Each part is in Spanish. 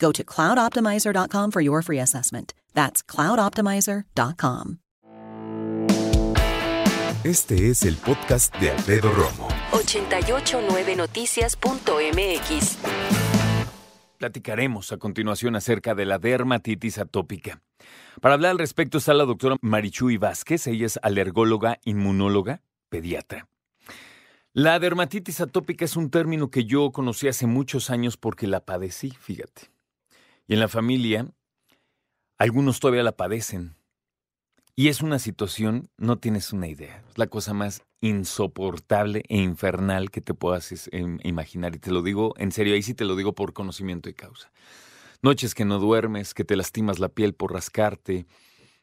Go to cloudoptimizer.com for your free assessment. That's cloudoptimizer.com. Este es el podcast de Alfredo Romo. 889noticias.mx. Platicaremos a continuación acerca de la dermatitis atópica. Para hablar al respecto está la doctora Marichuy Vázquez, ella es alergóloga, inmunóloga, pediatra. La dermatitis atópica es un término que yo conocí hace muchos años porque la padecí, fíjate. Y en la familia, algunos todavía la padecen. Y es una situación, no tienes una idea, es la cosa más insoportable e infernal que te puedas imaginar. Y te lo digo en serio, ahí sí te lo digo por conocimiento de causa. Noches que no duermes, que te lastimas la piel por rascarte,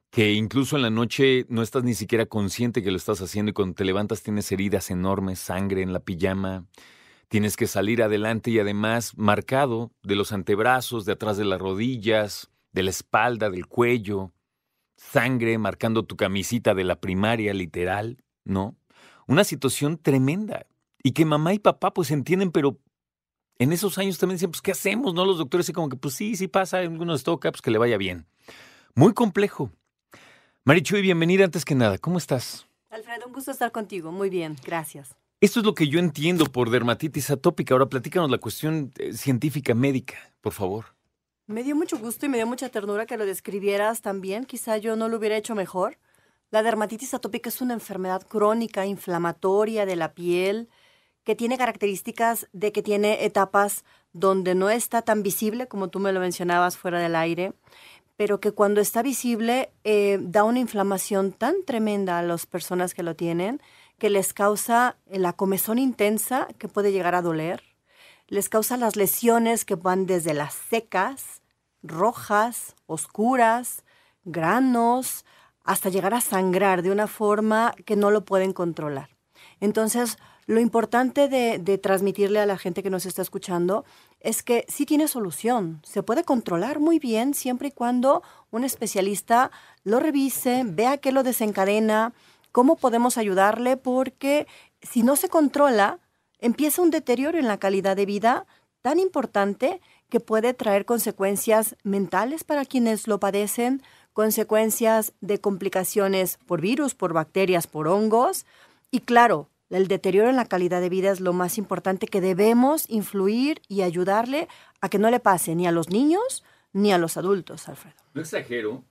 que incluso en la noche no estás ni siquiera consciente que lo estás haciendo y cuando te levantas tienes heridas enormes, sangre en la pijama, tienes que salir adelante y además marcado de los antebrazos, de atrás de las rodillas, de la espalda, del cuello, sangre marcando tu camisita de la primaria, literal, ¿no? Una situación tremenda. Y que mamá y papá pues entienden, pero en esos años también dicen, pues, ¿qué hacemos? ¿No? Los doctores y como que, pues sí, sí pasa, algunos toca, pues que le vaya bien. Muy complejo. Marichuy, bienvenida antes que nada. ¿Cómo estás? Alfredo, un gusto estar contigo. Muy bien, gracias. Esto es lo que yo entiendo por dermatitis atópica. Ahora platícanos la cuestión eh, científica médica, por favor. Me dio mucho gusto y me dio mucha ternura que lo describieras también. Quizá yo no lo hubiera hecho mejor. La dermatitis atópica es una enfermedad crónica, inflamatoria de la piel, que tiene características de que tiene etapas donde no está tan visible, como tú me lo mencionabas fuera del aire, pero que cuando está visible eh, da una inflamación tan tremenda a las personas que lo tienen que les causa la comezón intensa que puede llegar a doler, les causa las lesiones que van desde las secas, rojas, oscuras, granos, hasta llegar a sangrar de una forma que no lo pueden controlar. Entonces, lo importante de, de, transmitirle a la gente que nos está escuchando es que sí tiene solución. Se puede controlar muy bien siempre y cuando un especialista lo revise, vea qué lo desencadena, cómo podemos ayudarle, porque si no se controla, empieza un deterioro en la calidad de vida tan importante que puede traer consecuencias mentales para quienes lo padecen, consecuencias de complicaciones por virus, por bacterias, por hongos. Y claro, el deterioro en la calidad de vida es lo más importante que debemos influir y ayudarle a que no le pase ni a los niños ni a los adultos, Alfredo. No exagero,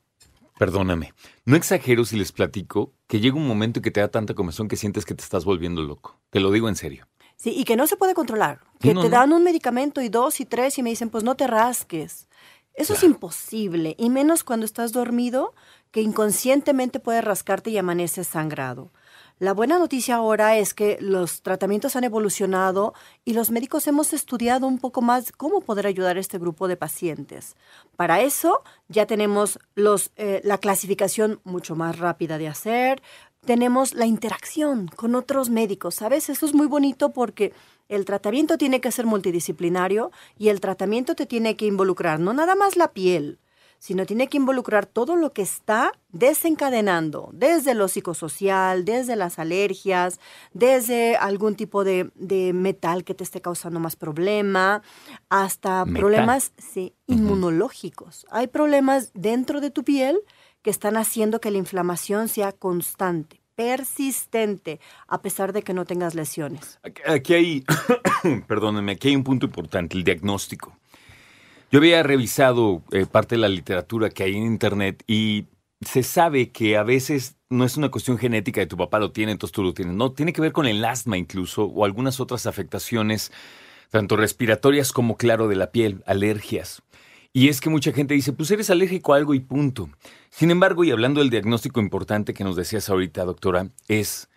perdóname, no exagero si les platico que llega un momento en que te da tanta comezón que sientes que te estás volviendo loco. Te lo digo en serio. Sí, y que no se puede controlar. Que te dan un medicamento y dos y tres y me dicen, pues no te rasques. Eso es imposible, y menos cuando estás dormido, que inconscientemente puedes rascarte y amaneces sangrado. La buena noticia ahora es que los tratamientos han evolucionado y los médicos hemos estudiado un poco más cómo poder ayudar a este grupo de pacientes. Para eso ya tenemos eh, la clasificación mucho más rápida de hacer, tenemos la interacción con otros médicos, ¿sabes? Eso es muy bonito porque el tratamiento tiene que ser multidisciplinario y el tratamiento te tiene que involucrar no nada más la piel, sino tiene que involucrar todo lo que está desencadenando, desde lo psicosocial, desde las alergias, desde algún tipo de, metal que te esté causando más problema, hasta problemas inmunológicos. Hay problemas dentro de tu piel que están haciendo que la inflamación sea constante, persistente, a pesar de que no tengas lesiones. Aquí hay, perdónenme, aquí hay un punto importante, el diagnóstico. Yo había revisado eh, parte de la literatura que hay en Internet y se sabe que a veces no es una cuestión genética de tu papá lo tiene, entonces tú lo tienes. No, tiene que ver con el asma incluso o algunas otras afectaciones, tanto respiratorias como, claro, de la piel, alergias. Y es que mucha gente dice, pues eres alérgico a algo y punto. Sin embargo, y hablando del diagnóstico importante que nos decías ahorita, doctora, es,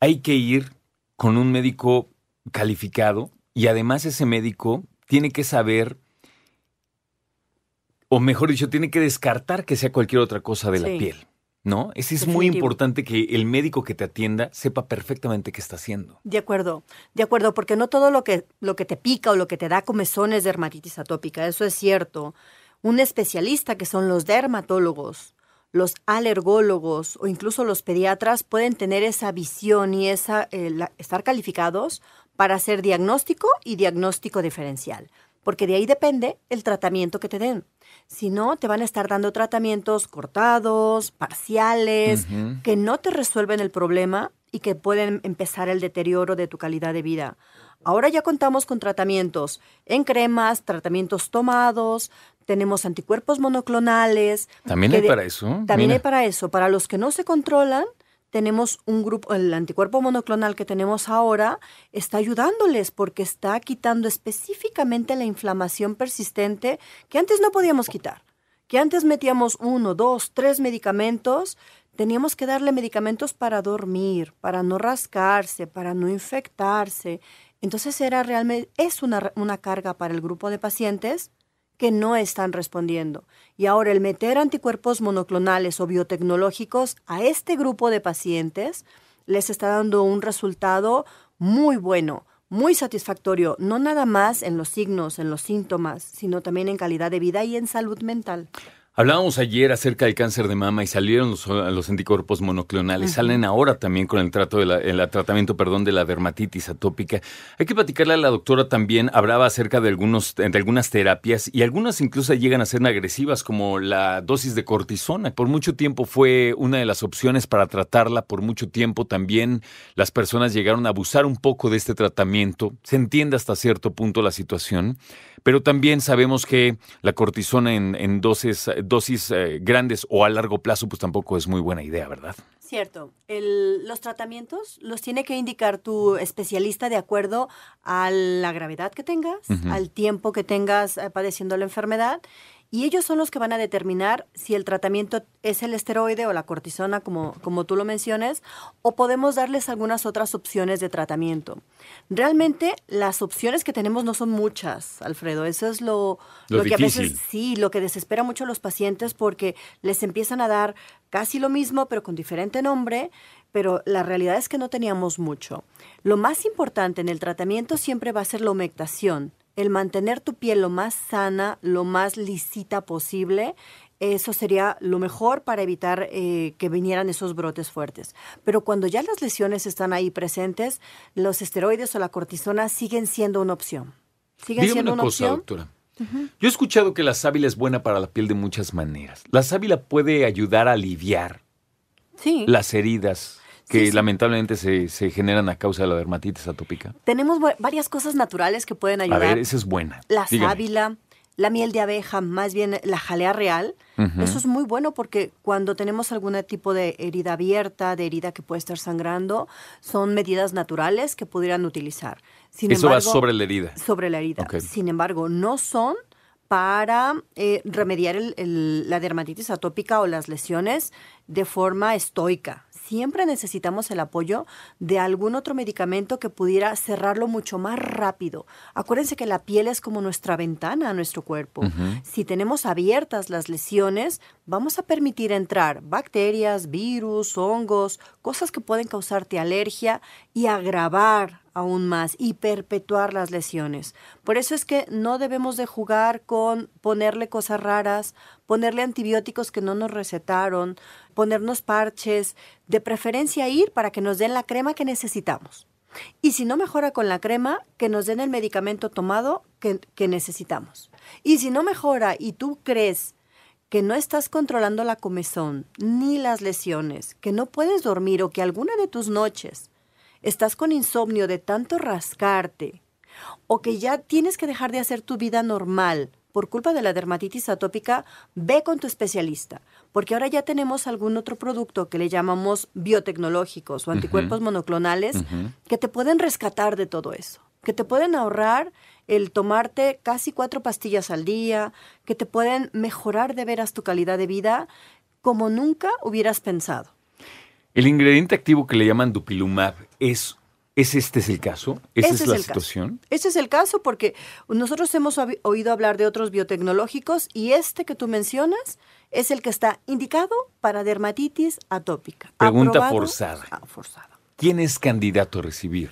hay que ir con un médico calificado y además ese médico tiene que saber o mejor dicho, tiene que descartar que sea cualquier otra cosa de la piel. ¿No? Es, es muy importante que el médico que te atienda sepa perfectamente qué está haciendo. De acuerdo, de acuerdo, porque no todo lo que, lo que te pica o lo que te da comezón es dermatitis atópica, eso es cierto. Un especialista que son los dermatólogos, los alergólogos o incluso los pediatras pueden tener esa visión y esa, eh, estar calificados para hacer diagnóstico y diagnóstico diferencial porque de ahí depende el tratamiento que te den. Si no, te van a estar dando tratamientos cortados, parciales, que no te resuelven el problema y que pueden empezar el deterioro de tu calidad de vida. Ahora ya contamos con tratamientos en cremas, tratamientos tomados, tenemos anticuerpos monoclonales. También hay para eso. También hay para eso. Para los que no se controlan, tenemos un grupo, el anticuerpo monoclonal que tenemos ahora está ayudándoles porque está quitando específicamente la inflamación persistente que antes no podíamos quitar. Que antes metíamos uno, dos, tres medicamentos, teníamos que darle medicamentos para dormir, para no rascarse, para no infectarse. Entonces era realmente, es una, una carga para el grupo de pacientes que no están respondiendo. Y ahora el meter anticuerpos monoclonales o biotecnológicos a este grupo de pacientes les está dando un resultado muy bueno, muy satisfactorio, no nada más en los signos, en los síntomas, sino también en calidad de vida y en salud mental. Hablábamos ayer acerca del cáncer de mama y salieron los, anticuerpos monoclonales. Salen ahora también con el, trato de la, el tratamiento perdón, de la dermatitis atópica. Hay que platicarle a la doctora también. Hablaba acerca de, algunos, de algunas terapias y algunas incluso llegan a ser agresivas, como la dosis de cortisona. Por mucho tiempo fue una de las opciones para tratarla. Por mucho tiempo también las personas llegaron a abusar un poco de este tratamiento. Se entiende hasta cierto punto la situación. Pero también sabemos que la cortisona en, dosis, dosis eh, grandes o a largo plazo, pues tampoco es muy buena idea, ¿verdad? Cierto. los tratamientos los tiene que indicar tu especialista de acuerdo a la gravedad que tengas, al tiempo que tengas eh, padeciendo la enfermedad y ellos son los que van a determinar si el tratamiento es el esteroide o la cortisona, como, como tú lo mencionas, o podemos darles algunas otras opciones de tratamiento. Realmente las opciones que tenemos no son muchas, Alfredo. Eso es lo, lo, que a veces sí, lo que desespera mucho a los pacientes porque les empiezan a dar casi lo mismo, pero con diferente nombre, pero la realidad es que no teníamos mucho. Lo más importante en el tratamiento siempre va a ser la humectación el mantener tu piel lo más sana, lo más lisita posible, eso sería lo mejor para evitar eh, que vinieran esos brotes fuertes. Pero cuando ya las lesiones están ahí presentes, los esteroides o la cortisona siguen siendo una opción. Siguen siendo una, cosa, doctora. Yo he escuchado que la sábila es buena para la piel de muchas maneras. La sábila puede ayudar a aliviar las heridas que lamentablemente se, se, generan a causa de la dermatitis atópica? Tenemos varias cosas naturales que pueden ayudar. A ver, esa es buena. La sábila, la miel de abeja, más bien la jalea real. Eso es muy bueno porque cuando tenemos algún tipo de herida abierta, de herida que puede estar sangrando, son medidas naturales que pudieran utilizar. Eso va sobre la herida. Sobre la herida. Sin embargo, no son para eh, remediar la dermatitis atópica o las lesiones de forma estoica. Siempre necesitamos el apoyo de algún otro medicamento que pudiera cerrarlo mucho más rápido. Acuérdense que la piel es como nuestra ventana a nuestro cuerpo. Si tenemos abiertas las lesiones, vamos a permitir entrar bacterias, virus, hongos, cosas que pueden causarte alergia y agravar aún más y perpetuar las lesiones. Por eso es que no debemos de jugar con ponerle cosas raras, ponerle antibióticos que no nos recetaron, ponernos parches, de preferencia ir para que nos den la crema que necesitamos. Y si no mejora con la crema, que nos den el medicamento tomado que, que necesitamos. Y si no mejora y tú crees que no estás controlando la comezón ni las lesiones, que no puedes dormir o que alguna de tus noches estás con insomnio de tanto rascarte, o que ya tienes que dejar de hacer tu vida normal por culpa de la dermatitis atópica, ve con tu especialista, porque ahora ya tenemos algún otro producto que le llamamos biotecnológicos o anticuerpos monoclonales que te pueden rescatar de todo eso, que te pueden ahorrar el tomarte casi cuatro pastillas al día, que te pueden mejorar de veras tu calidad de vida como nunca hubieras pensado. El ingrediente activo que le llaman dupilumab es ¿Es este es el caso? ¿Esa es, la situación? Ese es el caso porque nosotros hemos oído hablar de otros biotecnológicos y este que tú mencionas es el que está indicado para dermatitis atópica. Pregunta forzada. Ah, forzada. ¿Quién es candidato a recibir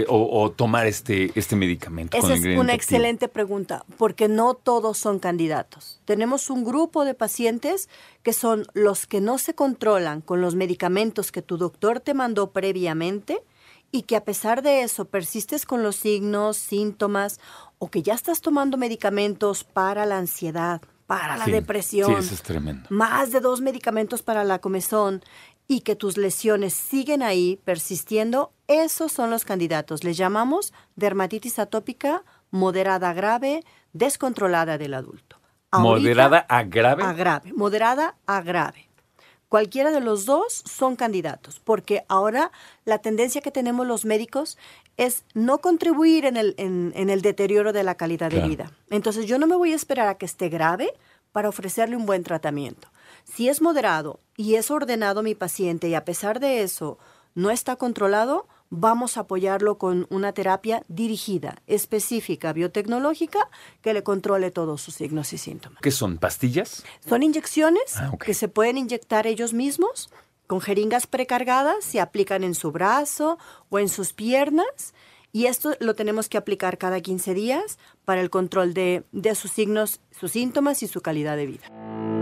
eh, o, tomar este, este medicamento? Esa es una excelente pregunta, porque no todos son candidatos. Tenemos un grupo de pacientes que son los que no se controlan con los medicamentos que tu doctor te mandó previamente y que a pesar de eso persistes con los signos, síntomas o que ya estás tomando medicamentos para la ansiedad, para la depresión. Sí, eso es tremendo. Más de dos medicamentos para la comezón y que tus lesiones siguen ahí persistiendo, esos son los candidatos. Les llamamos dermatitis atópica moderada grave, descontrolada del adulto. ¿Moderada a grave? A grave, moderada a grave. Cualquiera de los dos son candidatos, porque ahora la tendencia que tenemos los médicos es no contribuir en el, en, el deterioro de la calidad de vida. Entonces yo no me voy a esperar a que esté grave para ofrecerle un buen tratamiento. Si es moderado y es ordenado mi paciente y a pesar de eso no está controlado, vamos a apoyarlo con una terapia dirigida, específica, biotecnológica, que le controle todos sus signos y síntomas. ¿Qué son? ¿Pastillas? Son inyecciones ah, que se pueden inyectar ellos mismos con jeringas precargadas, se aplican en su brazo o en sus piernas. Y esto lo tenemos que aplicar cada 15 días para el control de, de sus signos, sus síntomas y su calidad de vida.